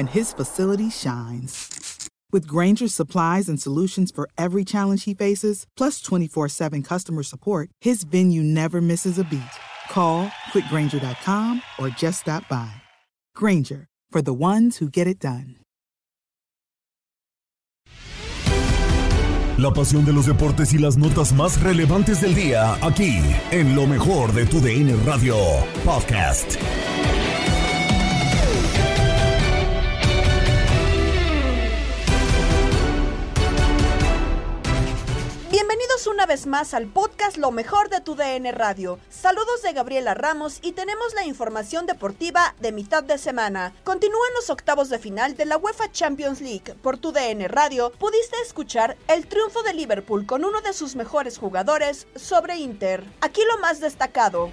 and his facility shines. With Granger's supplies and solutions for every challenge he faces, plus 24 7 customer support, his venue never misses a beat. Call quickgranger.com or just stop by. Granger, for the ones who get it done. La pasión de los deportes y las notas más relevantes del día, aquí, en lo mejor de tu DN Radio Podcast. Una vez más al podcast Lo mejor de tu DN Radio. Saludos de Gabriela Ramos y tenemos la información deportiva de mitad de semana. Continúan los octavos de final de la UEFA Champions League. Por tu DN Radio pudiste escuchar el triunfo de Liverpool con uno de sus mejores jugadores sobre Inter. Aquí lo más destacado.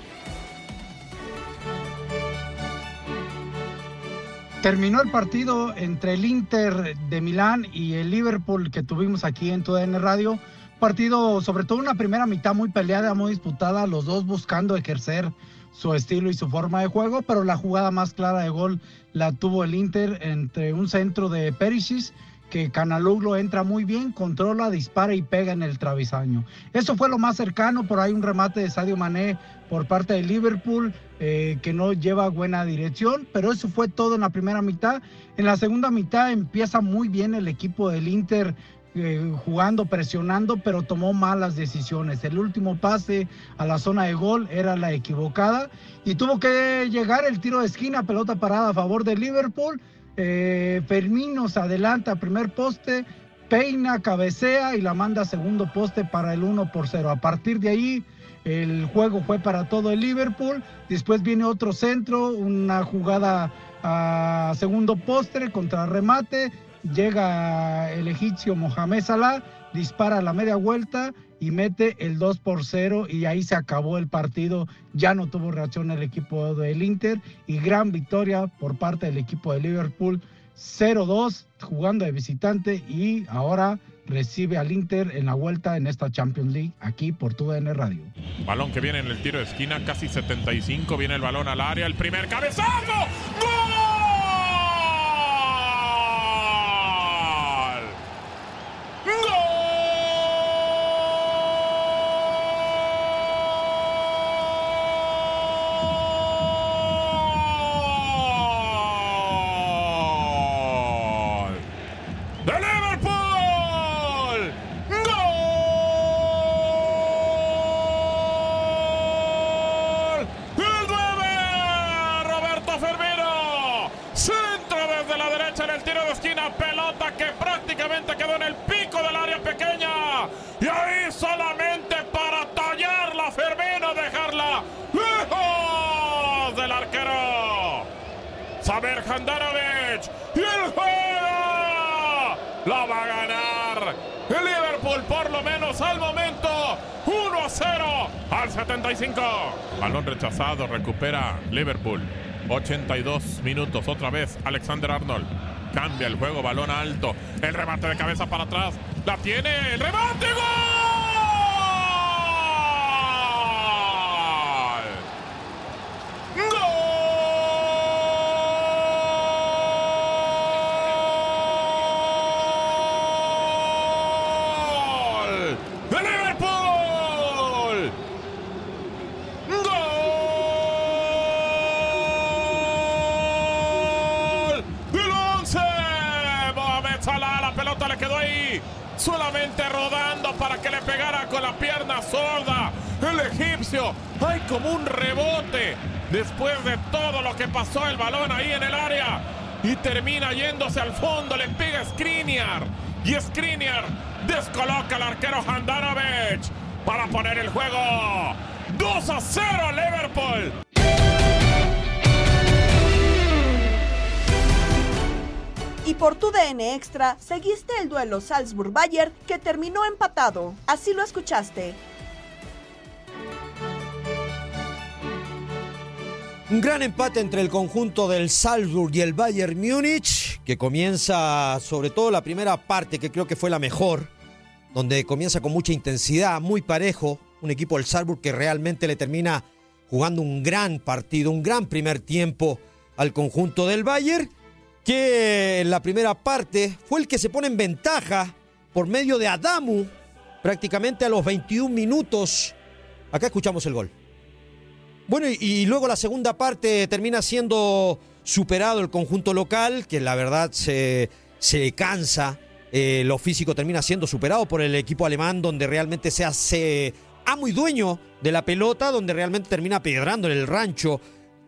Terminó el partido entre el Inter de Milán y el Liverpool que tuvimos aquí en tu DN Radio partido, sobre todo una primera mitad muy peleada, muy disputada, los dos buscando ejercer su estilo y su forma de juego, pero la jugada más clara de gol la tuvo el Inter entre un centro de Perisic que Canaluglo entra muy bien, controla, dispara y pega en el travesaño. Eso fue lo más cercano, por ahí un remate de Sadio Mané por parte de Liverpool eh, que no lleva buena dirección, pero eso fue todo en la primera mitad. En la segunda mitad empieza muy bien el equipo del Inter eh, jugando, presionando, pero tomó malas decisiones. El último pase a la zona de gol era la equivocada y tuvo que llegar el tiro de esquina, pelota parada a favor de Liverpool. Eh, se adelanta primer poste, peina, cabecea y la manda a segundo poste para el 1 por 0. A partir de ahí el juego fue para todo el Liverpool. Después viene otro centro, una jugada a segundo postre contra remate llega el egipcio Mohamed Salah, dispara la media vuelta y mete el 2 por 0 y ahí se acabó el partido. Ya no tuvo reacción el equipo del Inter y gran victoria por parte del equipo de Liverpool 0-2 jugando de visitante y ahora recibe al Inter en la vuelta en esta Champions League aquí por TUDN Radio. Balón que viene en el tiro de esquina, casi 75, viene el balón al área, el primer cabezazo. ¡Gol! Saber Handanovic. Y el juego la va a ganar el Liverpool por lo menos al momento. 1 a 0 al 75. Balón rechazado, recupera Liverpool. 82 minutos otra vez Alexander Arnold. Cambia el juego, balón alto. El remate de cabeza para atrás. La tiene, el remate, Hay como un rebote después de todo lo que pasó el balón ahí en el área. Y termina yéndose al fondo, le pega Skriniar. Y Skriniar descoloca al arquero Handanovic para poner el juego 2 a 0 Liverpool. Y por tu DN Extra, seguiste el duelo Salzburg-Bayer que terminó empatado. Así lo escuchaste. Un gran empate entre el conjunto del Salzburg y el Bayern Múnich, que comienza sobre todo la primera parte, que creo que fue la mejor, donde comienza con mucha intensidad, muy parejo, un equipo del Salzburg que realmente le termina jugando un gran partido, un gran primer tiempo al conjunto del Bayern que en la primera parte fue el que se pone en ventaja por medio de Adamu prácticamente a los 21 minutos. Acá escuchamos el gol. Bueno, y, luego la segunda parte termina siendo superado el conjunto local, que la verdad se, se cansa. Eh, lo físico termina siendo superado por el equipo alemán, donde realmente se hace amo y dueño de la pelota, donde realmente termina pedrando en el rancho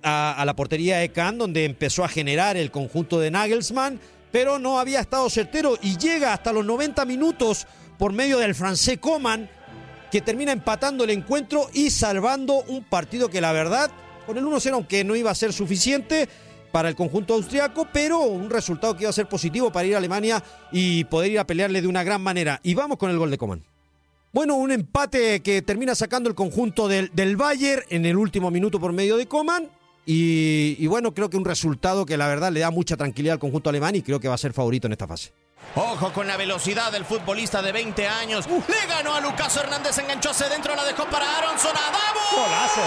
a, la portería de donde empezó a generar el conjunto de Nagelsmann, pero no había estado certero y llega hasta los 90 minutos por medio del francés Coman, que termina empatando el encuentro y salvando un partido que la verdad, con el 1-0, aunque no iba a ser suficiente para el conjunto austriaco, pero un resultado que iba a ser positivo para ir a Alemania y poder ir a pelearle de una gran manera. Y vamos con el gol de Coman. Bueno, un empate que termina sacando el conjunto del, del Bayern en el último minuto por medio de Coman. Y, bueno, creo que un resultado que la verdad le da mucha tranquilidad al conjunto alemán y creo que va a ser favorito en esta fase. Ojo con la velocidad del futbolista de 20 años. Le ganó a Lucas Hernández, enganchó hacia dentro, la dejó para Aronson Adamo. ¡Golazo!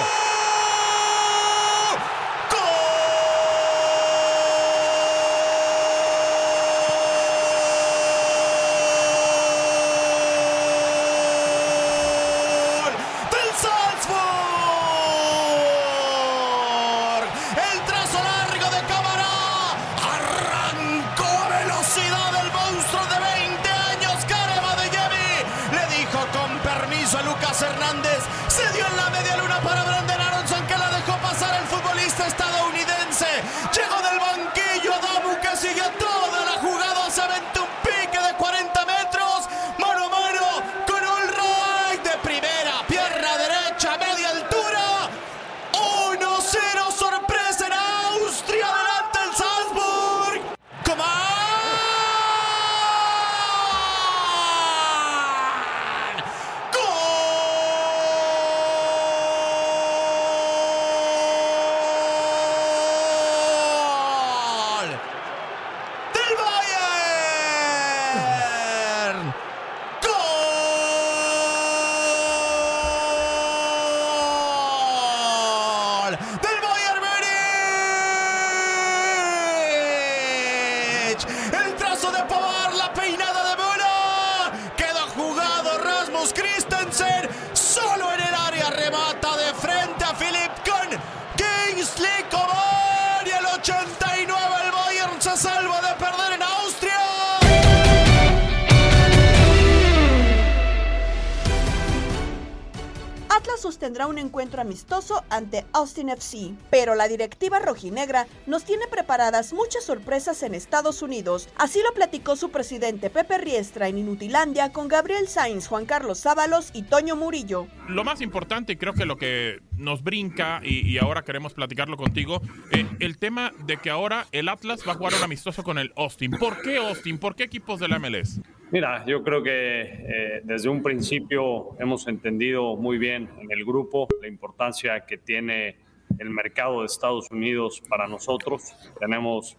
Amistoso ante Austin FC, pero la directiva rojinegra nos tiene preparadas muchas sorpresas en Estados Unidos. Así lo platicó su presidente Pepe Riestra en Inutilandia con Gabriel Sainz, Juan Carlos Sábalos y Toño Murillo. Lo más importante, creo que lo que nos brinca, y, ahora queremos platicarlo contigo, eh, el tema de que ahora el Atlas va a jugar un amistoso con el Austin. ¿Por qué Austin? ¿Por qué equipos de la MLS? Mira, yo creo que eh, desde un principio hemos entendido muy bien en el grupo la importancia que tiene el mercado de Estados Unidos para nosotros. Tenemos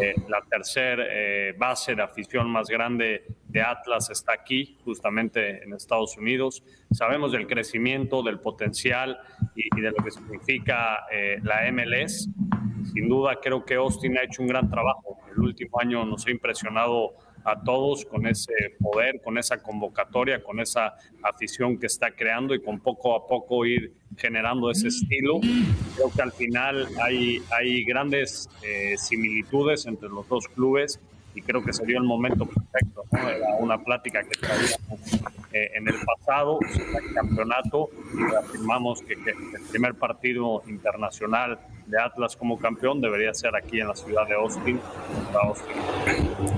eh, la tercera eh, base de afición más grande de Atlas está aquí, justamente en Estados Unidos. Sabemos del crecimiento, del potencial y, de lo que significa eh, la MLS. Sin duda, creo que Austin ha hecho un gran trabajo. El último año nos ha impresionado a todos con ese poder, con esa convocatoria, con esa afición que está creando y con poco a poco ir generando ese estilo. Creo que al final hay, hay grandes eh, similitudes entre los dos clubes y creo que sería el momento perfecto. Era una plática que traíamos eh, en el pasado, el campeonato, y afirmamos que, que, el primer partido internacional de Atlas como campeón debería ser aquí en la ciudad de Austin. Austin.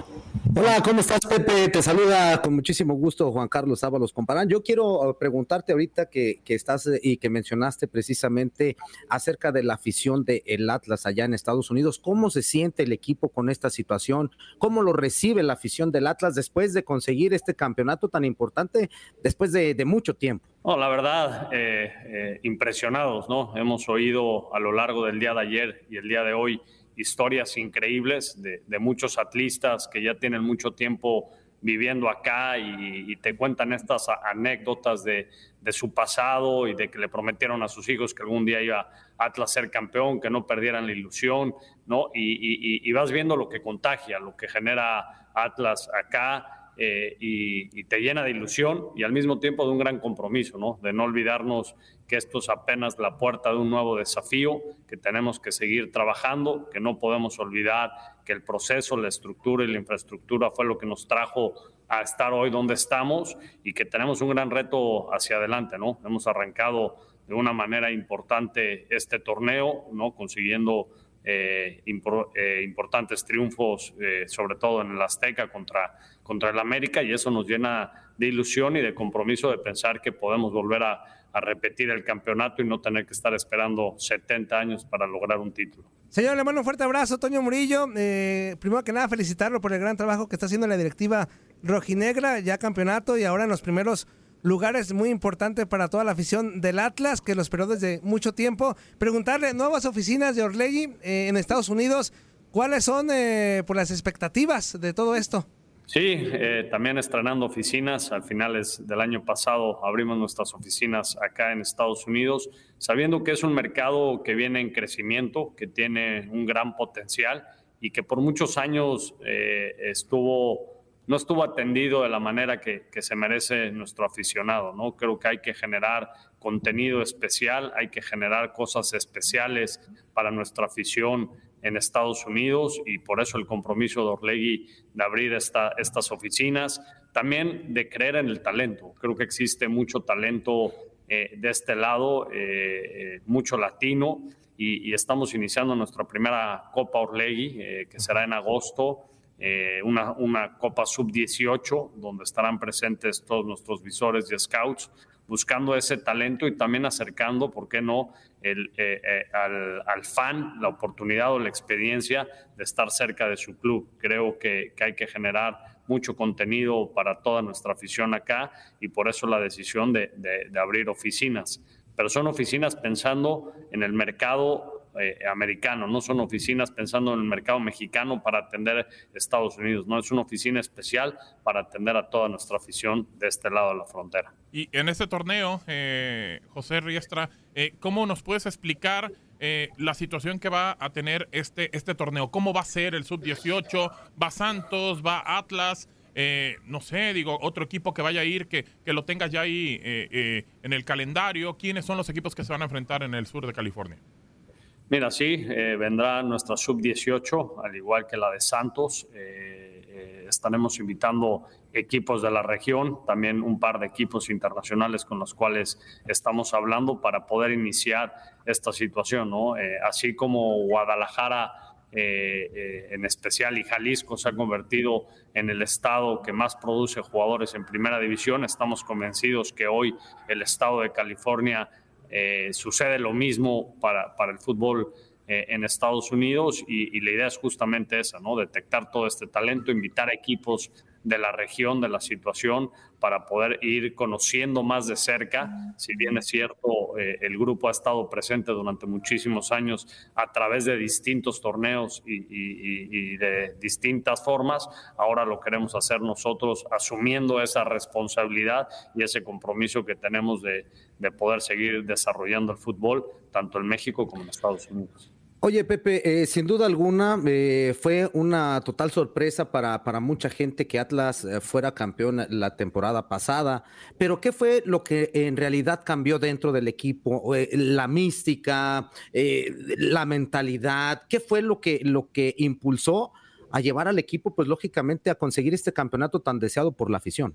Hola, ¿cómo estás, Pepe? Te saluda con muchísimo gusto Juan Carlos Ábalos Comparán. Yo quiero uh, preguntarte ahorita que, estás eh, y que mencionaste precisamente acerca de la afición del el Atlas allá en Estados Unidos. ¿Cómo se siente el equipo con esta situación? ¿Cómo lo recibe la afición del Atlas después de conseguir este campeonato tan importante después de, mucho tiempo? No, la verdad, eh, eh, impresionados, ¿no? Hemos oído a lo largo del día de ayer y el día de hoy historias increíbles de, muchos atlistas que ya tienen mucho tiempo viviendo acá y, te cuentan estas anécdotas de, su pasado y de que le prometieron a sus hijos que algún día iba Atlas ser campeón, que no perdieran la ilusión, ¿no? Y, y vas viendo lo que contagia, lo que genera Atlas acá eh, y, te llena de ilusión y al mismo tiempo de un gran compromiso, ¿no? De no olvidarnos que esto es apenas la puerta de un nuevo desafío, que tenemos que seguir trabajando, que no podemos olvidar que el proceso, la estructura y la infraestructura fue lo que nos trajo a estar hoy donde estamos y que tenemos un gran reto hacia adelante, ¿no? Hemos arrancado de una manera importante este torneo, ¿no? Consiguiendo eh, eh, importantes triunfos, eh, sobre todo en el Azteca contra, contra el América, y eso nos llena de ilusión y de compromiso de pensar que podemos volver a, repetir el campeonato y no tener que estar esperando 70 años para lograr un título. Señor, le mando un fuerte abrazo, Toño Murillo. primero que nada, felicitarlo por el gran trabajo que está haciendo la directiva rojinegra, ya campeonato y ahora en los primeros lugares muy importantes para toda la afición del Atlas, que lo esperó desde mucho tiempo. Preguntarle, nuevas oficinas de Orlegui eh, en Estados Unidos, ¿cuáles son eh, por las expectativas de todo esto? Sí, eh, también estrenando oficinas. Al finales del año pasado abrimos nuestras oficinas acá en Estados Unidos, sabiendo que es un mercado que viene en crecimiento, que tiene un gran potencial y que por muchos años estuvo no estuvo atendido de la manera que, se merece nuestro aficionado. ¿no? Creo que hay que generar contenido especial, hay que generar cosas especiales para nuestra afición en Estados Unidos y por eso el compromiso de Orlegui de abrir esta, estas oficinas, también de creer en el talento. Creo que existe mucho talento eh, de este lado, eh, eh, mucho latino, y, estamos iniciando nuestra primera Copa Orlegui, que será en agosto. Eh, una, una, Copa Sub-18, donde estarán presentes todos nuestros visores y scouts, buscando ese talento y también acercando, ¿por qué no?, el, eh, eh, al, al, fan la oportunidad o la experiencia de estar cerca de su club. Creo que, que hay que generar mucho contenido para toda nuestra afición acá y por eso la decisión de, de, de abrir oficinas. Pero son oficinas pensando en el mercado eh, americano, no son oficinas pensando en el mercado mexicano para atender Estados Unidos, no es una oficina especial para atender a toda nuestra afición de este lado de la frontera. Y en este torneo, eh, José Riestra, eh, ¿cómo nos puedes explicar la situación que va a tener este, este torneo? ¿Cómo va a ser el sub-18? ¿Va Santos? ¿Va Atlas? no sé, digo, otro equipo que vaya a ir, que, que lo tengas ya ahí en el calendario. ¿Quiénes son los equipos que se van a enfrentar en el sur de California? Mira, sí, eh, vendrá nuestra sub-18, al igual que la de Santos. Eh, eh, estaremos invitando equipos de la región, también un par de equipos internacionales con los cuales estamos hablando para poder iniciar esta situación. ¿no? así como Guadalajara en especial y Jalisco se ha convertido en el estado que más produce jugadores en primera división. Estamos convencidos que hoy el estado de California eh, sucede lo mismo para, para el fútbol eh, en Estados Unidos y, la idea es justamente esa, ¿no? Detectar todo este talento, invitar a equipos de la región, de la situación, para poder ir conociendo más de cerca. Si bien es cierto, eh, el grupo ha estado presente durante muchísimos años a través de distintos torneos y, de distintas formas, ahora lo queremos hacer nosotros asumiendo esa responsabilidad y ese compromiso que tenemos de, de poder seguir desarrollando el fútbol, tanto en México como en Estados Unidos. Oye, Pepe, eh, sin duda alguna eh, fue una total sorpresa para, para mucha gente que Atlas eh, fuera campeón la temporada pasada, pero ¿qué fue lo que en realidad cambió dentro del equipo? la mística, la mentalidad, ¿qué fue lo que, lo que impulsó a llevar al equipo, pues lógicamente, a conseguir este campeonato tan deseado por la afición?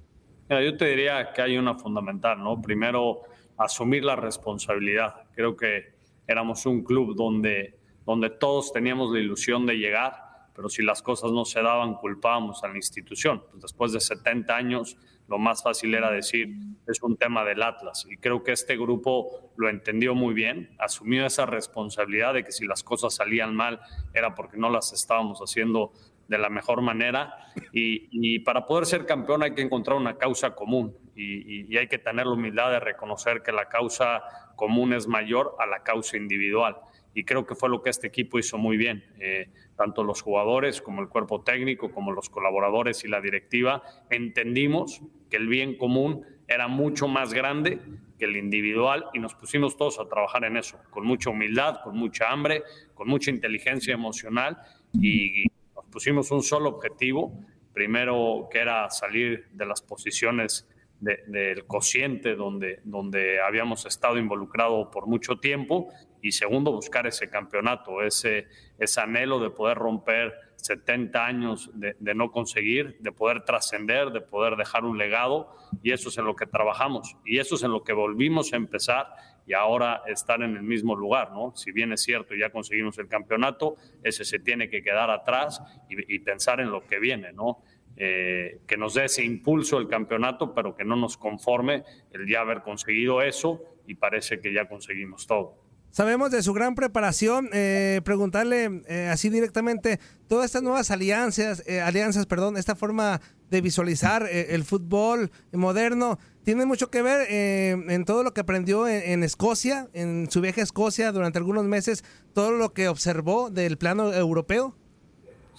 yo te diría que hay una fundamental, ¿no? Primero, asumir la responsabilidad. Creo que éramos un club donde donde todos teníamos la ilusión de llegar, pero si las cosas no se daban, culpábamos a la institución. Pues después de 70 años, lo más fácil era decir, es un tema del Atlas. Y creo que este grupo lo entendió muy bien, asumió esa responsabilidad de que si las cosas salían mal era porque no las estábamos haciendo de la mejor manera. Y, para poder ser campeón hay que encontrar una causa común y, y hay que tener la humildad de reconocer que la causa común es mayor a la causa individual y creo que fue lo que este equipo hizo muy bien. Eh, tanto los jugadores como el cuerpo técnico, como los colaboradores y la directiva, entendimos que el bien común era mucho más grande que el individual y nos pusimos todos a trabajar en eso, con mucha humildad, con mucha hambre, con mucha inteligencia emocional y nos pusimos un solo objetivo, primero que era salir de las posiciones del cociente donde, donde habíamos estado involucrados por mucho tiempo y segundo, buscar ese campeonato, ese, ese anhelo de poder romper 70 años de, no conseguir, de poder trascender, de poder dejar un legado y eso es en lo que trabajamos y eso es en lo que volvimos a empezar y ahora estar en el mismo lugar, ¿no? Si bien es cierto, ya conseguimos el campeonato, ese se tiene que quedar atrás y, pensar en lo que viene, ¿no? Eh, que nos dé ese impulso el campeonato, pero que no nos conforme el ya haber conseguido eso y parece que ya conseguimos todo. Sabemos de su gran preparación. Eh, preguntarle eh, así directamente todas estas nuevas alianzas, alianzas, perdón, esta forma de visualizar el fútbol moderno tiene mucho que ver en todo lo que aprendió en, Escocia, en su viaje a Escocia durante algunos meses, todo lo que observó del plano europeo.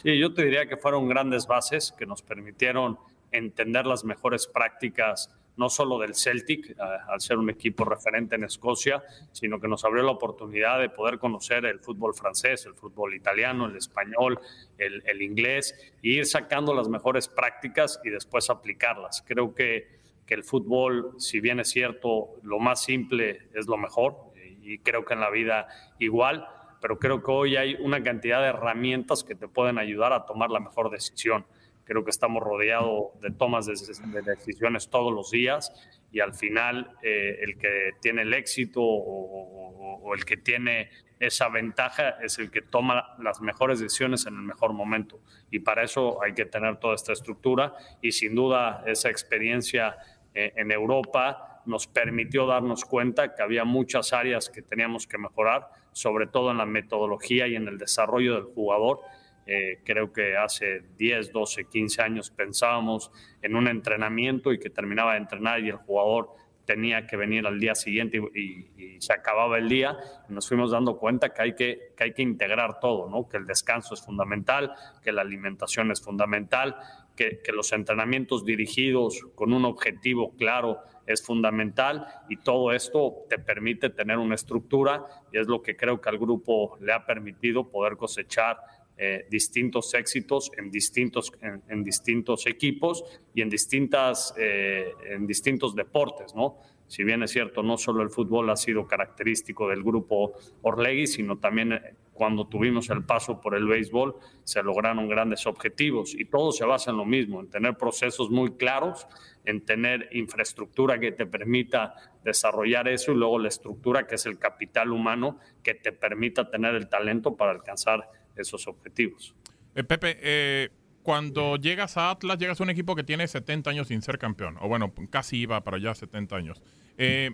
Sí, yo te diría que fueron grandes bases que nos permitieron entender las mejores prácticas, no solo del Celtic, al ser un equipo referente en Escocia, sino que nos abrió la oportunidad de poder conocer el fútbol francés, el fútbol italiano, el español, el, inglés, e ir sacando las mejores prácticas y después aplicarlas. Creo que, que el fútbol, si bien es cierto, lo más simple es lo mejor, y creo que en la vida igual, pero creo que hoy hay una cantidad de herramientas que te pueden ayudar a tomar la mejor decisión. Creo que estamos rodeados de tomas de, decisiones todos los días y al final eh, el que tiene el éxito o, el que tiene esa ventaja es el que toma las mejores decisiones en el mejor momento. Y para eso hay que tener toda esta estructura y sin duda esa experiencia eh, en Europa nos permitió darnos cuenta que había muchas áreas que teníamos que mejorar sobre todo en la metodología y en el desarrollo del jugador. Eh, creo que hace 10, 12, 15 años pensábamos en un entrenamiento y que terminaba de entrenar y el jugador tenía que venir al día siguiente y, se acababa el día. nos fuimos dando cuenta que hay que, que hay que integrar todo, ¿no? que el descanso es fundamental, que la alimentación es fundamental, que, que los entrenamientos dirigidos con un objetivo claro es fundamental y todo esto te permite tener una estructura y es lo que creo que al grupo le ha permitido poder cosechar eh, distintos éxitos en distintos, en, distintos equipos y en, distintas, eh, en distintos deportes, ¿no? Si bien es cierto, no solo el fútbol ha sido característico del grupo Orlegui, sino también eh, cuando tuvimos el paso por el béisbol, se lograron grandes objetivos y todo se basa en lo mismo, en tener procesos muy claros, en tener infraestructura que te permita desarrollar eso y luego la estructura que es el capital humano que te permita tener el talento para alcanzar esos objetivos. Eh, Pepe, eh, cuando llegas a Atlas, llegas a un equipo que tiene 70 años sin ser campeón, o bueno, casi iba para allá 70 años. Eh,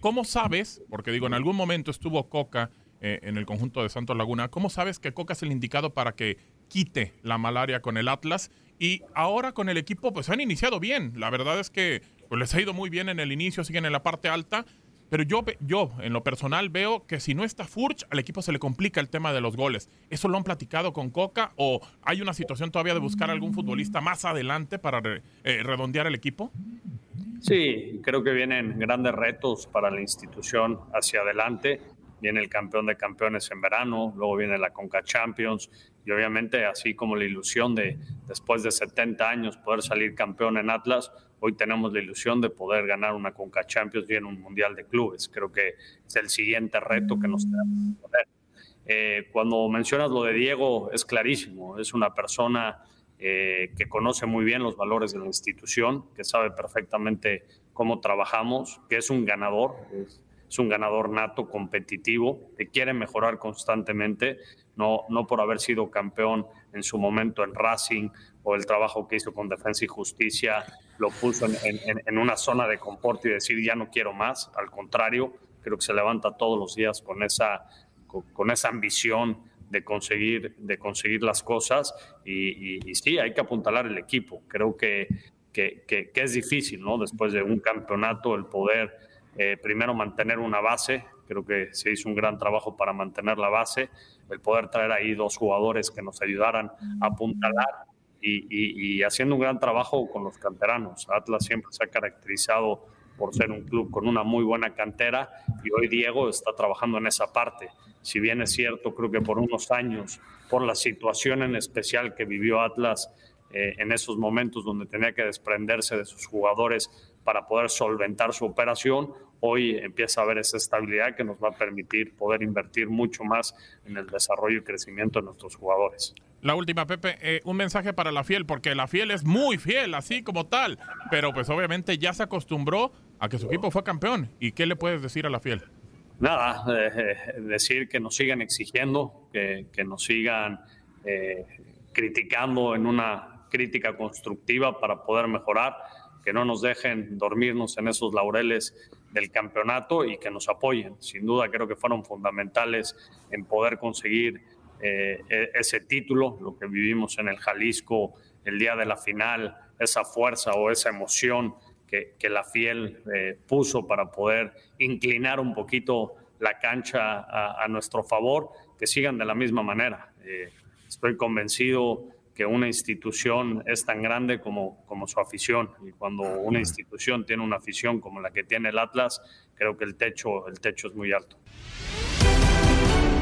¿Cómo sabes, porque digo, en algún momento estuvo Coca en el conjunto de Santos Laguna, ¿cómo sabes que Coca es el indicado para que quite la malaria con el Atlas Y ahora con el equipo, pues han iniciado bien. La verdad es que pues, les ha ido muy bien en el inicio, siguen en la parte alta. Pero yo, yo, en lo personal, veo que si no está Furch, al equipo se le complica el tema de los goles. ¿Eso lo han platicado con Coca o hay una situación todavía de buscar algún futbolista más adelante para eh, redondear el equipo? Sí, creo que vienen grandes retos para la institución hacia adelante. Viene el campeón de campeones en verano, luego viene la Conca Champions y obviamente así como la ilusión de después de 70 años poder salir campeón en Atlas, hoy tenemos la ilusión de poder ganar una Conca Champions y en un Mundial de Clubes. Creo que es el siguiente reto que nos tenemos que poner. Eh, cuando mencionas lo de Diego, es clarísimo, es una persona eh, que conoce muy bien los valores de la institución, que sabe perfectamente cómo trabajamos, que es un ganador, es, un ganador nato, competitivo, que quiere mejorar constantemente, no, no por haber sido campeón en su momento en Racing o el trabajo que hizo con Defensa y Justicia, lo puso en, en una zona de confort y decir ya no quiero más, al contrario, creo que se levanta todos los días con esa, con esa ambición de conseguir, de conseguir las cosas y, sí, hay que apuntalar el equipo. Creo que, que, es difícil, ¿no? Después de un campeonato, el poder eh, primero mantener una base, creo que se hizo un gran trabajo para mantener la base, el poder traer ahí dos jugadores que nos ayudaran a apuntalar y, haciendo un gran trabajo con los canteranos. Atlas siempre se ha caracterizado por ser un club con una muy buena cantera y hoy Diego está trabajando en esa parte si bien es cierto, creo que por unos años, por la situación en especial que vivió Atlas eh, en esos momentos donde tenía que desprenderse de sus jugadores para poder solventar su operación, hoy empieza a haber esa estabilidad que nos va a permitir poder invertir mucho más en el desarrollo y crecimiento de nuestros jugadores. La última, Pepe, eh, un mensaje para la fiel, porque la fiel es muy fiel, así como tal, pero pues obviamente ya se acostumbró a que su equipo fue campeón. ¿Y qué le puedes decir a la fiel? nada, eh, decir que nos sigan exigiendo, que, nos sigan eh, criticando en una crítica constructiva para poder mejorar, que no nos dejen dormirnos en esos laureles del campeonato y que nos apoyen. Sin duda creo que fueron fundamentales en poder conseguir eh, e-, ese título, lo que vivimos en el Jalisco el día de la final, esa fuerza o esa emoción que, la Fiel eh, puso para poder inclinar un poquito la cancha a, nuestro favor, que sigan de la misma manera. Eh, estoy convencido que una institución es tan grande como, como su afición y cuando una institución tiene una afición como la que tiene el Atlas, creo que el techo, el techo es muy alto.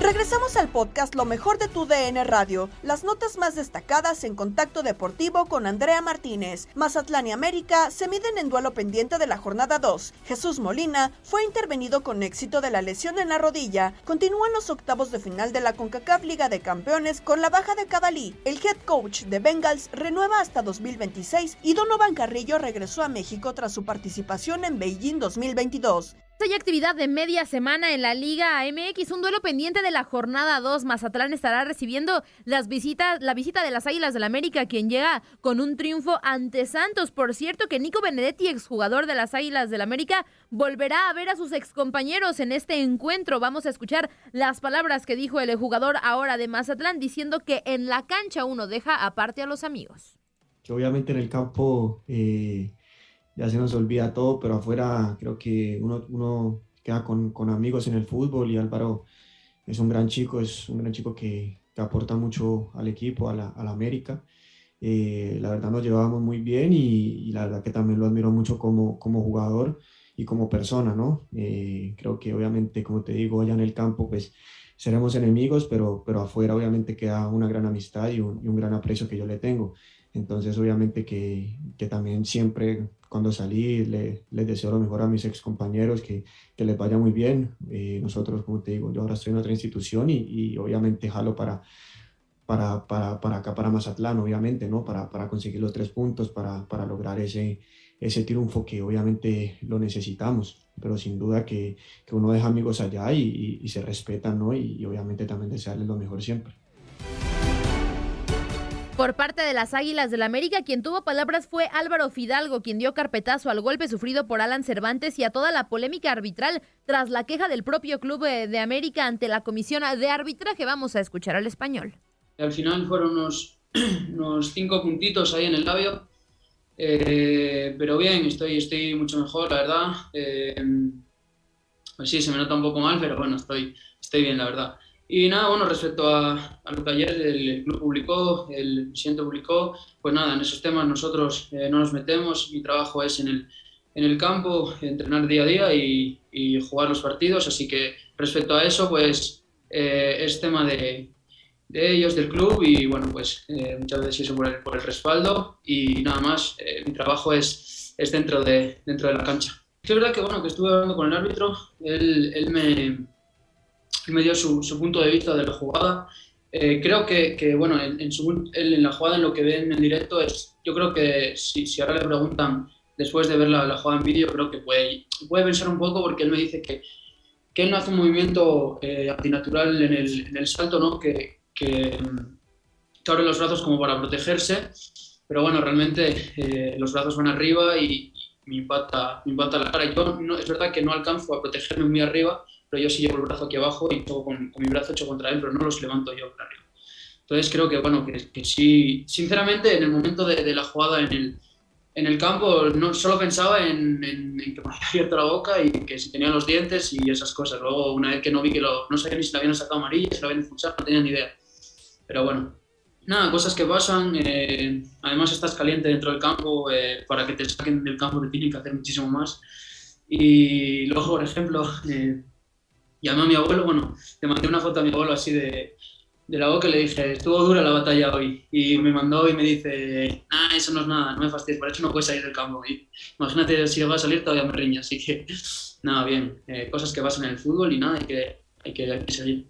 Regresamos al podcast Lo mejor de tu DN Radio, las notas más destacadas en contacto deportivo con Andrea Martínez. Mazatlán y América se miden en duelo pendiente de la jornada 2. Jesús Molina fue intervenido con éxito de la lesión en la rodilla. Continúan los octavos de final de la CONCACAF Liga de Campeones con la baja de Cadalí. El head coach de Bengals renueva hasta 2026 y Donovan Carrillo regresó a México tras su participación en Beijing 2022. Hay actividad de media semana en la Liga MX, un duelo pendiente de la jornada 2. Mazatlán estará recibiendo las visitas, la visita de las Águilas del la América, quien llega con un triunfo ante Santos. Por cierto, que Nico Benedetti, exjugador de las Águilas del la América, volverá a ver a sus excompañeros en este encuentro. Vamos a escuchar las palabras que dijo el jugador ahora de Mazatlán, diciendo que en la cancha uno deja aparte a los amigos. Obviamente en el campo eh, ya se nos olvida todo, pero afuera creo que uno, uno queda con, con, amigos en el fútbol y Álvaro es un gran chico, es un gran chico que, que aporta mucho al equipo, a la, a la América. Eh, la verdad nos llevábamos muy bien y, y, la verdad que también lo admiro mucho como, como jugador y como persona, ¿no? Eh, creo que obviamente, como te digo, allá en el campo, pues seremos enemigos, pero, pero afuera obviamente queda una gran amistad y un, y un gran aprecio que yo le tengo. Entonces, obviamente que, que también siempre cuando salí le, les deseo lo mejor a mis ex compañeros, que, que les vaya muy bien. Eh, nosotros, como te digo, yo ahora estoy en otra institución y, y obviamente jalo para, para, para, para, acá, para Mazatlán, obviamente, ¿no? Para, para conseguir los tres puntos, para, para lograr ese, ese triunfo que obviamente lo necesitamos, pero sin duda que, que uno deja amigos allá y, y, y se respetan, ¿no? Y, y obviamente también desearles lo mejor siempre. Por parte de las Águilas del América, quien tuvo palabras fue Álvaro Fidalgo, quien dio carpetazo al golpe sufrido por Alan Cervantes y a toda la polémica arbitral tras la queja del propio Club de América ante la Comisión de Arbitraje. Vamos a escuchar al español. Al final fueron unos, unos cinco puntitos ahí en el labio, eh, pero bien, estoy, estoy mucho mejor, la verdad. Eh, pues sí, se me nota un poco mal, pero bueno, estoy, estoy bien, la verdad. Y nada, bueno, respecto a, a lo que ayer el, club publicó, el presidente publicó, pues nada, en esos temas nosotros eh, no nos metemos, mi trabajo es en el, en el campo, entrenar día a día y, y jugar los partidos, así que respecto a eso, pues eh, es tema de, de, ellos, del club. Y bueno, pues eh, muchas veces por el, por el respaldo. Y nada más, eh, mi trabajo es, es dentro, de, dentro de la cancha. Es verdad que bueno, que estuve hablando con el árbitro, él, él me me dio su, su, punto de vista de la jugada. Eh, creo que, que, bueno, en, en, su, la jugada, en lo que ven en directo, es, yo creo que si, si ahora le preguntan después de ver la, la jugada en vídeo, creo que puede, puede pensar un poco porque él me dice que, que él no hace un movimiento eh, antinatural en el, en el salto, ¿no? que, que, que, abre los brazos como para protegerse, pero bueno, realmente eh, los brazos van arriba y, y me, impacta, me la cara. Yo no, es verdad que no alcanzo a protegerme muy arriba, pero yo sí llevo el brazo aquí abajo y con, con mi brazo hecho contra él, pero no los levanto yo para arriba. Entonces creo que, bueno, que, que sí, sinceramente en el momento de, de, la jugada en el, en el campo no, solo pensaba en, en, en, que me había abierto la boca y que si tenía los dientes y esas cosas. Luego, una vez que no vi que lo, no sabía ni si le habían sacado amarilla, si lo habían expulsado, no tenía ni idea. Pero bueno, nada, cosas que pasan. Eh, además estás caliente dentro del campo, eh, para que te saquen del campo te tienen que hacer muchísimo más. Y luego, por ejemplo... Eh, llamé a mi abuelo, bueno, le mandé una foto a mi abuelo así de, de la boca y le dije, estuvo dura la batalla hoy. Y me mandó y me dice, ah, eso no es nada, no me fastidies, por eso no puedes salir del campo. Y imagínate si va a salir todavía me riña, así que nada, bien, eh, cosas que pasan en el fútbol y nada, hay que, hay que, hay que seguir.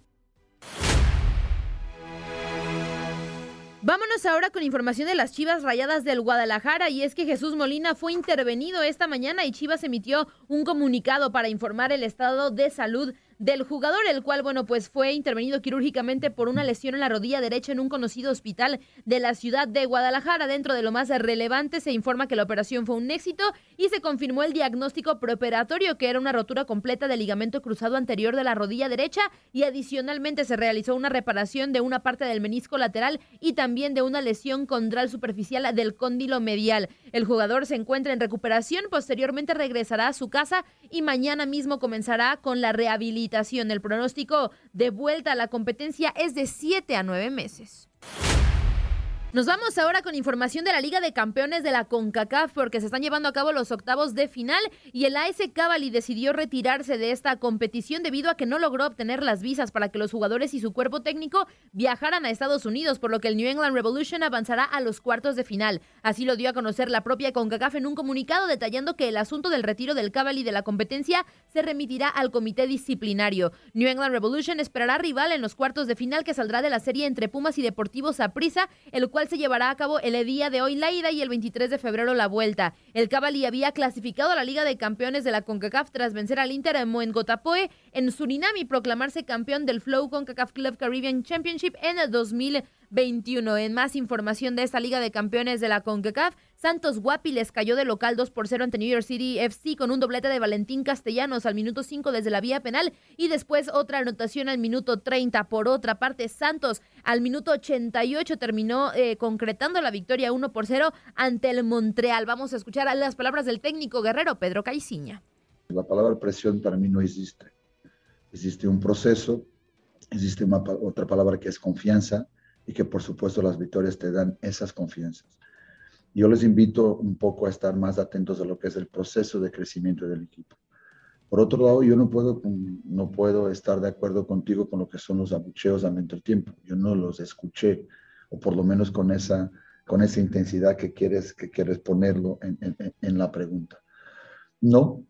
Vámonos ahora con información de las Chivas Rayadas del Guadalajara y es que Jesús Molina fue intervenido esta mañana y Chivas emitió un comunicado para informar el estado de salud del jugador, el cual, bueno, pues fue intervenido quirúrgicamente por una lesión en la rodilla derecha en un conocido hospital de la ciudad de Guadalajara. Dentro de lo más relevante se informa que la operación fue un éxito y se confirmó el diagnóstico preoperatorio, que era una rotura completa del ligamento cruzado anterior de la rodilla derecha y adicionalmente se realizó una reparación de una parte del menisco lateral y también de una lesión condral superficial del cóndilo medial. El jugador se encuentra en recuperación, posteriormente regresará a su casa y mañana mismo comenzará con la rehabilitación el pronóstico de vuelta a la competencia es de 7 a 9 meses. Nos vamos ahora con información de la Liga de Campeones de la CONCACAF porque se están llevando a cabo los octavos de final y el AS Cavalli decidió retirarse de esta competición debido a que no logró obtener las visas para que los jugadores y su cuerpo técnico viajaran a Estados Unidos, por lo que el New England Revolution avanzará a los cuartos de final. Así lo dio a conocer la propia CONCACAF en un comunicado detallando que el asunto del retiro del Cavalli de la competencia se remitirá al comité disciplinario. New England Revolution esperará rival en los cuartos de final que saldrá de la serie entre Pumas y Deportivos Saprissa, el cual se llevará a cabo el día de hoy la ida y el 23 de febrero la vuelta. El Cavalli había clasificado a la Liga de Campeones de la CONCACAF tras vencer al Inter en Moengotapoe en Surinam y proclamarse campeón del Flow CONCACAF Club Caribbean Championship en el 2021. En más información de esta Liga de Campeones de la CONCACAF, Santos Guapi les cayó de local 2 por 0 ante New York City FC con un doblete de Valentín Castellanos al minuto 5 desde la vía penal y después otra anotación al minuto 30. Por otra parte, Santos al minuto 88 terminó eh, concretando la victoria 1 por 0 ante el Montreal. Vamos a escuchar las palabras del técnico guerrero Pedro Caiciña. La palabra presión para no existe. Existe un proceso, existe otra palabra que es confianza y que por supuesto las victorias te dan esas confianzas yo les invito un poco a estar más atentos a lo que es el proceso de crecimiento del equipo. Por otro lado, yo no puedo, no puedo estar de acuerdo contigo con lo que son los abucheos al tiempo. Yo no los escuché, o por lo menos con esa, con esa intensidad que quieres, que quieres ponerlo en, en, en la pregunta. No,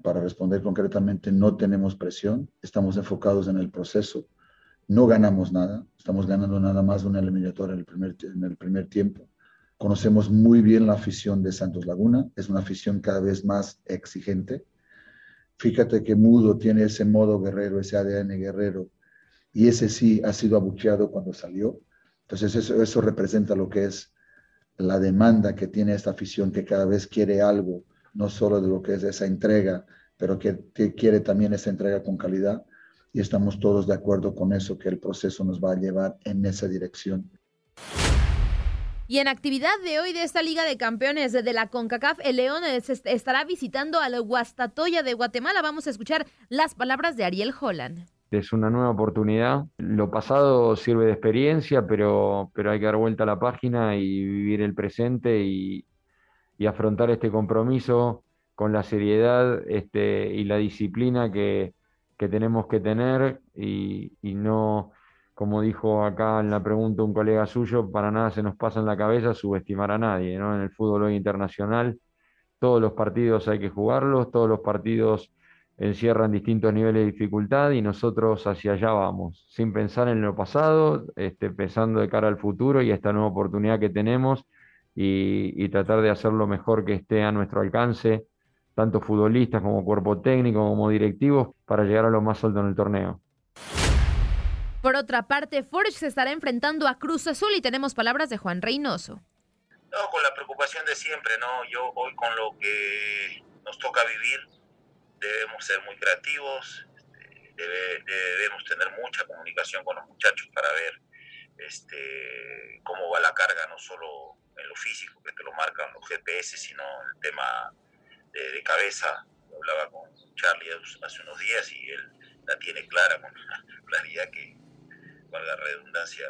para responder concretamente, no tenemos presión, estamos enfocados en el proceso, no ganamos nada, estamos ganando nada más una eliminatoria en el primer, en el primer tiempo. Conocemos muy bien la afición de Santos Laguna, es una afición cada vez más exigente, Fíjate que Mudo tiene ese modo guerrero, ese ADN guerrero, y ese sí ha sido abucheado cuando salió. Entonces eso, eso representa lo que es la demanda que tiene esta afición que cada vez quiere algo, no solo de lo que es esa entrega, pero que, que quiere también esa entrega con calidad. Y estamos todos de acuerdo con eso, que el proceso nos va a llevar en esa dirección. Y en actividad de hoy de esta Liga de Campeones de la CONCACAF, el León estará visitando al Guastatoya de Guatemala. Vamos a escuchar las palabras de Ariel Holland. Es una nueva oportunidad. Lo pasado sirve de experiencia, pero, pero hay que dar vuelta a la página y vivir el presente y, afrontar este compromiso con la seriedad este, y la disciplina que, tenemos que tener y, no como dijo acá en la pregunta un colega suyo, para nada se nos pasa en la cabeza subestimar a nadie, ¿no? En el fútbol hoy internacional, todos los partidos hay que jugarlos, todos los partidos encierran distintos niveles de dificultad y nosotros hacia allá vamos, sin pensar en lo pasado, este, pensando de cara al futuro y a esta nueva oportunidad que tenemos y tratar de hacer lo mejor que esté a nuestro alcance, tanto futbolistas como cuerpo técnico como directivos, para llegar a lo más alto en el torneo. Por otra parte, Forge se estará enfrentando a Cruz Azul y tenemos palabras de Juan Reynoso. No, con la preocupación de siempre, ¿no? Yo hoy con lo que nos toca vivir debemos ser muy creativos, este, debemos tener mucha comunicación con los muchachos para ver este, cómo va la carga, no solo en lo físico, que te lo marcan los GPS, sino el tema de, cabeza. Hablaba con Charlie hace unos días y él la tiene clara, con la claridad que, para la redundancia,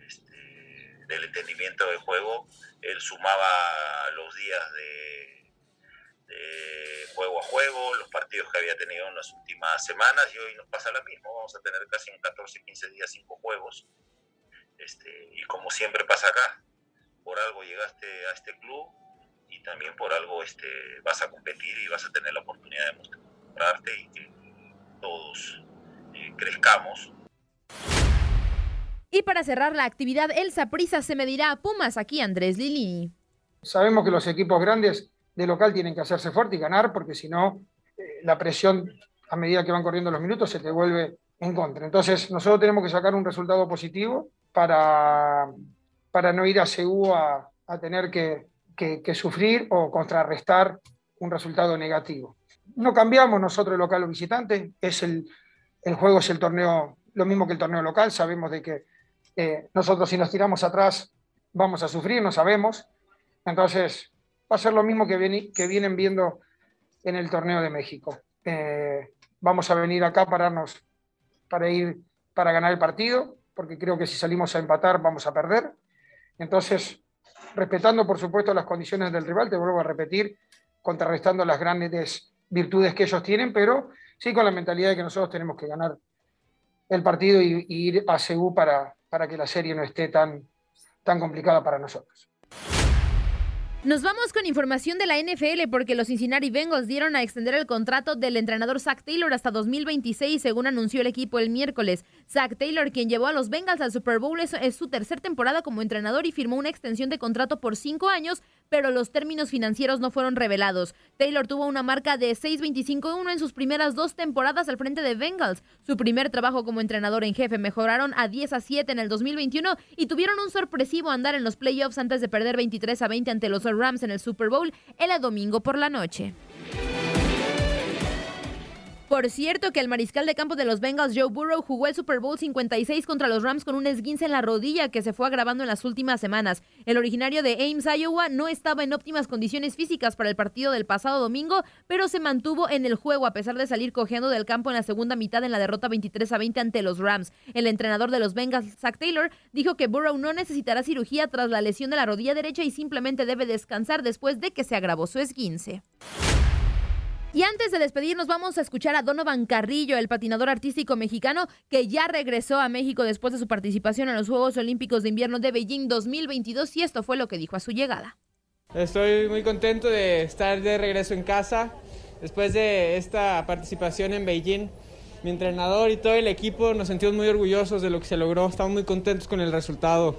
este, del entendimiento del juego, él sumaba los días de, juego a juego, los partidos que había tenido en las últimas semanas y hoy nos pasa lo mismo, vamos a tener casi en 14, 15 días cinco juegos. Este, y como siempre pasa acá, por algo llegaste a este club y también por algo este, vas a competir y vas a tener la oportunidad de mostrarte y que todos eh, crezcamos y para cerrar la actividad, el Saprissa se medirá a Pumas. Aquí Andrés Lili. Sabemos que los equipos grandes de local tienen que hacerse fuerte y ganar, porque si no, eh, la presión a medida que van corriendo los minutos se te vuelve en contra. Entonces, nosotros tenemos que sacar un resultado positivo para, para no ir a CEU a, tener que, que, sufrir o contrarrestar un resultado negativo. No cambiamos nosotros local o visitante, es el, el juego es el torneo, lo mismo que el torneo local, sabemos de que eh, nosotros si nos tiramos atrás vamos a sufrir, no sabemos. Entonces, va a ser lo mismo que, que vienen viendo en el torneo de México. Eh, vamos a venir acá a pararnos para ir para ganar el partido, porque creo que si salimos a empatar vamos a perder. Entonces, respetando por supuesto las condiciones del rival, te vuelvo a repetir, contrarrestando las grandes virtudes que ellos tienen, pero sí con la mentalidad de que nosotros tenemos que ganar el partido y, ir a Seúl para, para que la serie no esté tan, tan complicada para nosotros. Nos vamos con información de la NFL porque los Cincinnati Bengals dieron a extender el contrato del entrenador Zach Taylor hasta 2026, según anunció el equipo el miércoles. Zach Taylor, quien llevó a los Bengals al Super Bowl, es, su tercera temporada como entrenador y firmó una extensión de contrato por cinco años, pero los términos financieros no fueron revelados. Taylor tuvo una marca de 6-25-1 en sus primeras dos temporadas al frente de Bengals. Su primer trabajo como entrenador en jefe mejoraron a 10 a 7 en el 2021 y tuvieron un sorpresivo andar en los playoffs antes de perder 23 a 20 ante los Rams en el Super Bowl el domingo por la noche. Por cierto, que el mariscal de campo de los Bengals, Joe Burrow, jugó el Super Bowl 56 contra los Rams con un esguince en la rodilla que se fue agravando en las últimas semanas. El originario de Ames, Iowa, no estaba en óptimas condiciones físicas para el partido del pasado domingo, pero se mantuvo en el juego a pesar de salir cojeando del campo en la segunda mitad en la derrota 23 a 20 ante los Rams. El entrenador de los Bengals, Zach Taylor, dijo que Burrow no necesitará cirugía tras la lesión de la rodilla derecha y simplemente debe descansar después de que se agravó su esguince. Y antes de despedirnos, vamos a escuchar a Donovan Carrillo, el patinador artístico mexicano, que ya regresó a México después de su participación en los Juegos Olímpicos de Invierno de Beijing 2022 y esto fue lo que dijo a su llegada. Estoy muy contento de estar de regreso en casa después de esta participación en Beijing. Mi entrenador y todo el equipo nos sentimos muy orgullosos de lo que se logró, estamos muy contentos con el resultado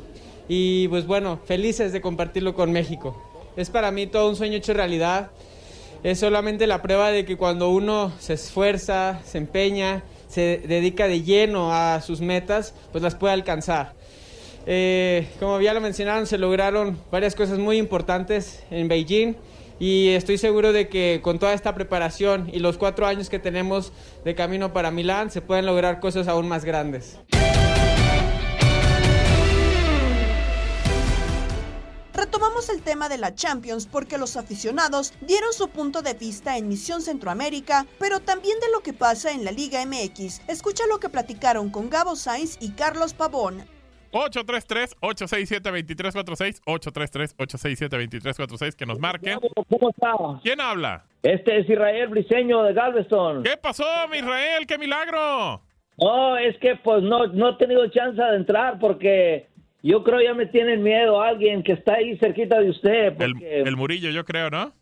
y pues bueno, felices de compartirlo con México. Es para mí todo un sueño hecho realidad es solamente la prueba de que cuando uno se esfuerza, se empeña, se dedica de lleno a sus metas, pues las puede alcanzar. Eh, como ya lo mencionaron, se lograron varias cosas muy importantes en Beijing y estoy seguro de que con toda esta preparación y los cuatro años que tenemos de camino para Milán, se pueden lograr cosas aún más grandes. Retomamos el tema de la Champions porque los aficionados dieron su punto de vista en Misión Centroamérica, pero también de lo que pasa en la Liga MX. Escucha lo que platicaron con Gabo Sainz y Carlos Pavón. 833-867-2346, 833-867-2346, que nos marquen. ¿Cómo está? ¿Quién habla? Este es Israel Briseño de Galveston. ¿Qué pasó, mi Israel? ¡Qué milagro! No, es que pues no, no he tenido chance de entrar porque yo creo ya me tienen miedo alguien que está ahí cerquita de usted. El, Murillo, yo creo, ¿no?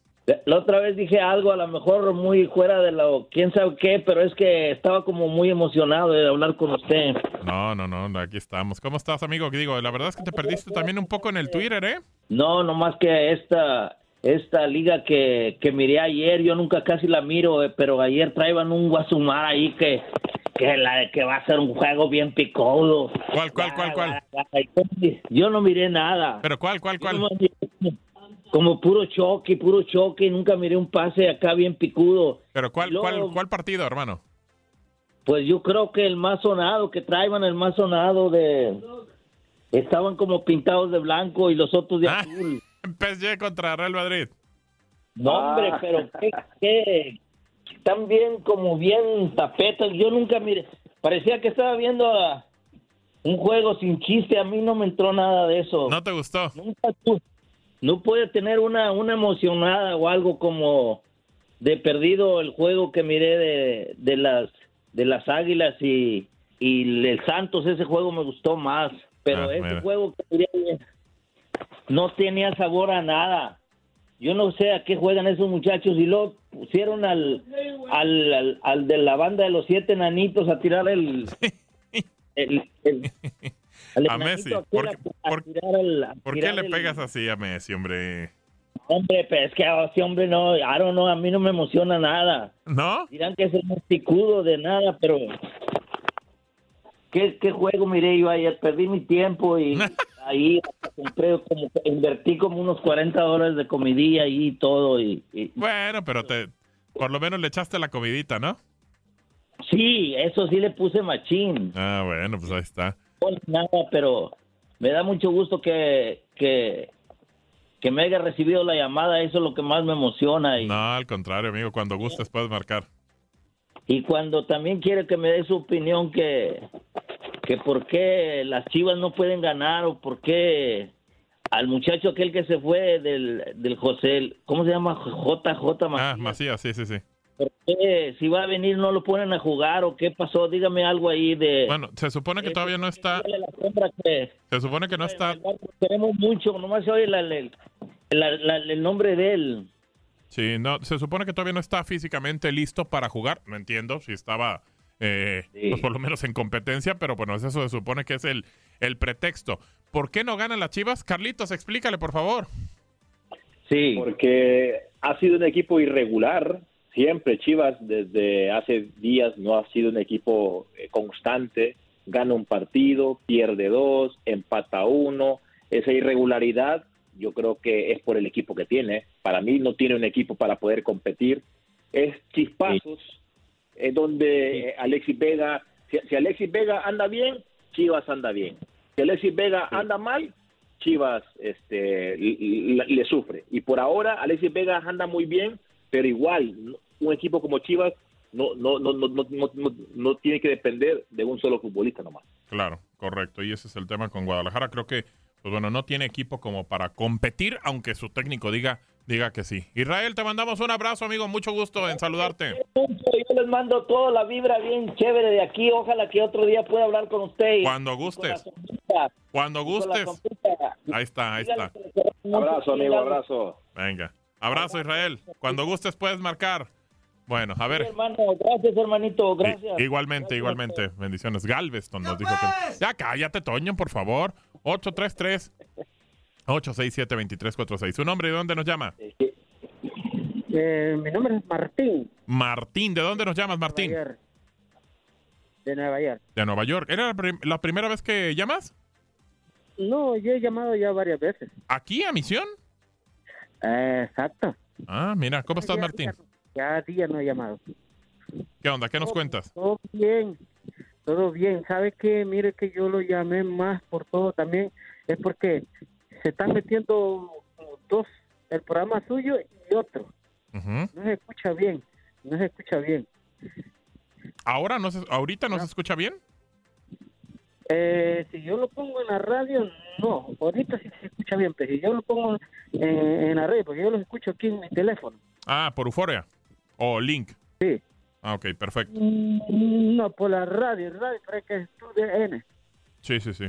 La otra vez dije algo, a lo mejor muy fuera de lo, quién sabe qué, pero es que estaba como muy emocionado de hablar con usted. No, no, no, aquí estamos. ¿Cómo estás, amigo? Que digo, la verdad es que te perdiste también un poco en el Twitter, ¿eh? No, nomás que esta, esta liga que, que miré ayer, yo nunca casi la miro, eh, pero ayer traían un guasumar ahí que que la que va a ser un juego bien picudo. ¿Cuál, cuál, cuál, cuál? Yo no miré nada. ¿Pero cuál, cuál, cuál? Como puro choque, puro choque, nunca miré un pase acá bien picudo. ¿Pero cuál, cuál, cuál partido, hermano? Pues yo creo que el más sonado, que traían el más sonado de... Estaban como pintados de blanco y los otros de ah, azul. PSG contra Real Madrid. No, hombre, ah. pero qué, qué, están bien como bien tapetas. Yo nunca mire, parecía que estaba viendo un juego sin chiste. A mí no me entró nada de eso. ¿No te gustó? Nunca no puede tener una, una emocionada o algo como de perdido el juego que miré de, de las de las Águilas y, y el Santos. Ese juego me gustó más. Pero ah, ese juego que no tenía sabor a nada. Yo no sé a qué juegan esos muchachos y luego pusieron al, al, al, de la banda de los siete nanitos a tirar el... a Messi. ¿Por, qué le pegas así a Messi, hombre? Hombre, pero es que a ese hombre no, Aaron no, a mí no me emociona nada. ¿No? Dirán que es un picudo de nada, pero ¿qué, qué juego miré yo ayer? Perdí mi tiempo y ahí compré como, invertí como unos 40 dólares de comidilla y todo. Y, Bueno, pero te, por lo menos le echaste la comidita, ¿no? Sí, eso sí le puse machín. Ah, bueno, pues ahí está. nada, pero me da mucho gusto que, que, que me haya recibido la llamada, eso es lo que más me emociona. Y... No, al contrario, amigo, cuando gustes puedes marcar. Y cuando también quiere que me dé su opinión que, que por qué las Chivas no pueden ganar o por qué al muchacho aquel que se fue del, del José, ¿cómo se llama? JJ Macías. Ah, Macías, sí, sí, sí. ¿Por qué si va a venir no lo ponen a jugar o qué pasó? Dígame algo ahí de... Bueno, se supone que todavía no está... Se supone que no está... Queremos mucho, nomás se oye el nombre de él. Sí, no, se supone que todavía no está físicamente listo para jugar. No entiendo si estaba eh, pues por lo menos en competencia, pero bueno, eso se supone que es el, el pretexto. ¿Por qué no ganan las Chivas? Carlitos, explícale, por favor. Sí. Porque ha sido un equipo irregular. Siempre Chivas desde hace días no ha sido un equipo eh, constante. Gana un partido, pierde dos, empata uno. Esa irregularidad yo creo que es por el equipo que tiene. Para mí no tiene un equipo para poder competir. Es chispazos en donde eh, Alexis Vega, si, Alexis Vega anda bien, Chivas anda bien. Si Alexis Vega anda mal, Chivas este, le, sufre. Y por ahora Alexis Vega anda muy bien, pero igual un equipo como Chivas no, no, no, no, no, no, no tiene que depender de un solo futbolista nomás. Claro, correcto. Y ese es el tema con Guadalajara. Creo que, pues bueno, no tiene equipo como para competir, aunque su técnico diga Diga que sí. Israel, te mandamos un abrazo, amigo. Mucho gusto en saludarte. Yo les mando toda la vibra bien chévere de aquí. Ojalá que otro día pueda hablar con usted. Cuando gustes. Cuando gustes. Ahí está, ahí está. Abrazo, amigo, abrazo. Venga. Abrazo, Israel. Cuando gustes puedes marcar. Bueno, a ver. hermano, gracias, hermanito. Gracias. Igualmente, igualmente. Bendiciones. Galveston nos dijo que. Ya cállate, Toño, por favor. 833 867 2346 ¿Su nombre y de dónde nos llama? Eh, mi nombre es Martín. Martín, ¿de dónde nos llamas, Martín? De Nueva York. De Nueva York. ¿Era la, prim- la primera vez que llamas? No, yo he llamado ya varias veces. ¿Aquí a Misión? Eh, exacto. Ah, mira, ¿cómo estás, Ya- Martín? Ya día no he llamado. ¿Qué onda? ¿Qué nos cuentas? Todo bien, todo bien. ¿Sabe qué? Mire que yo lo llamé más por todo también. Es porque se están metiendo dos, el programa suyo y otro. No se escucha bien, no se escucha bien. ¿Ahora no se, ahorita no se escucha bien? Eh, si yo lo pongo en la radio, no. Ahorita sí se escucha bien, pero si yo lo pongo en, en la radio, porque yo lo escucho aquí en mi teléfono. Ah, por Euforia. O Link. Sí. Ah, ok, perfecto. Mm, No, por la radio, radio, creo que es N. Sí, sí, sí.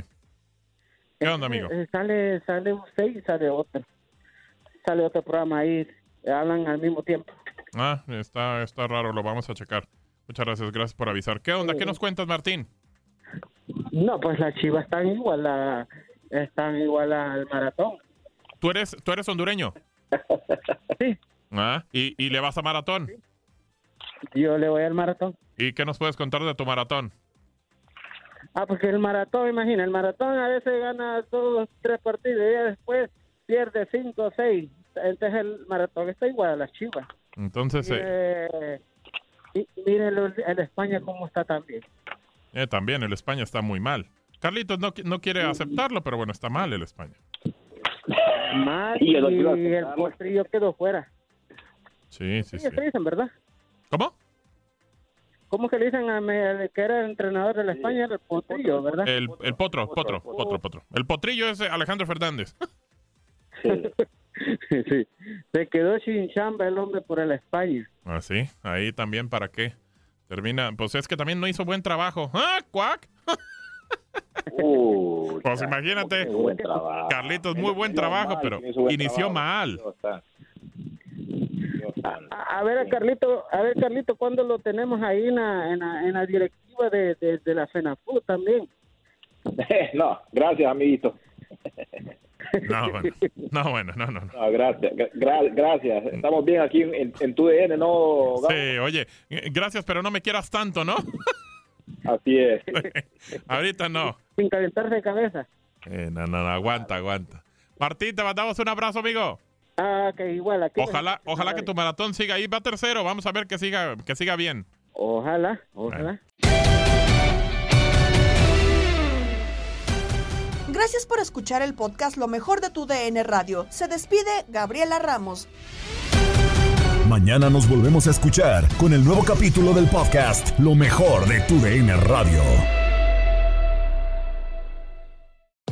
¿Qué onda, amigo? Eh, sale, sale usted y sale otro. Sale otro programa ahí, hablan al mismo tiempo. Ah, está, está raro, lo vamos a checar. Muchas gracias, gracias por avisar. ¿Qué onda? ¿Qué nos cuentas, Martín? No, pues las chivas están igual a, están igual al maratón. ¿Tú eres, tú eres hondureño? Sí. Ah, ¿y, y le vas a maratón? Yo le voy al maratón. ¿Y qué nos puedes contar de tu maratón? Ah, porque el maratón, imagina, el maratón a veces gana todos tres partidos y ya después pierde cinco o seis. Entonces el maratón está igual a las chivas. Entonces, eh, Eh, y miren el, el España cómo está también. eh, también el España está muy mal. Carlitos no, no quiere aceptarlo, pero bueno, está mal el España. Mal Y el potrillo quedó fuera. Sí, sí, Sí, ¿verdad? ¿Cómo? ¿Cómo que le dicen a me- que era el entrenador de la España? Era el potrillo, ¿verdad? El, el potro, potro, potro, potro. El potrillo es Alejandro Fernández. sí. Se quedó sin chamba el hombre por el España. Ah, sí, ahí también, ¿para qué? Termina, pues es que también no hizo buen trabajo. ¡Ah, cuac! pues imagínate, buen trabajo. Carlitos, muy buen trabajo, mal, pero buen inició trabajo. mal. A, a ver, Carlito, a ver, Carlito, ¿cuándo lo tenemos ahí en la, en la, en la directiva de, de, de la FENAFU también? no, gracias, amiguito. No, bueno, no, bueno, no, no. no. No, gracias, gra- gra- gracias. Estamos bien aquí en, en tu DN, ¿no? Gabo? Sí, oye, eh, gracias, pero no me quieras tanto, ¿no? Así es. Ahorita no. Sin calentarse de cabeza. Eh, no, no, no, aguanta, aguanta. Martín, te mandamos un abrazo, amigo. Ah, que igual aquí. Ojalá, ojalá que tu maratón siga ahí. Va tercero, vamos a ver que siga, que siga bien. Ojalá, ojalá. Gracias por escuchar el podcast Lo mejor de tu DN Radio. Se despide Gabriela Ramos. Mañana nos volvemos a escuchar con el nuevo capítulo del podcast Lo mejor de tu DN Radio.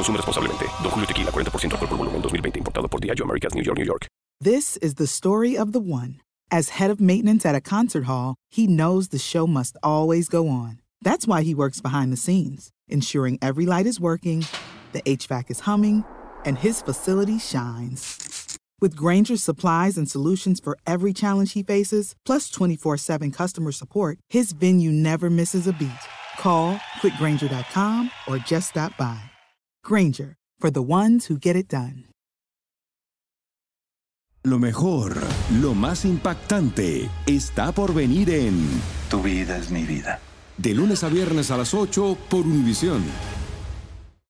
Consume. Don Julio Tequila, 40% alcohol por volumen, 2020. Importado por Diageo Americas, New York, New York. This is the story of the one. As head of maintenance at a concert hall, he knows the show must always go on. That's why he works behind the scenes, ensuring every light is working, the HVAC is humming, and his facility shines. With Granger's supplies and solutions for every challenge he faces, plus 24 7 customer support, his venue never misses a beat. Call quickgranger.com or just stop by. Granger, for the ones who get it done. Lo mejor, lo más impactante, está por venir en Tu vida es mi vida. De lunes a viernes a las 8 por Univisión.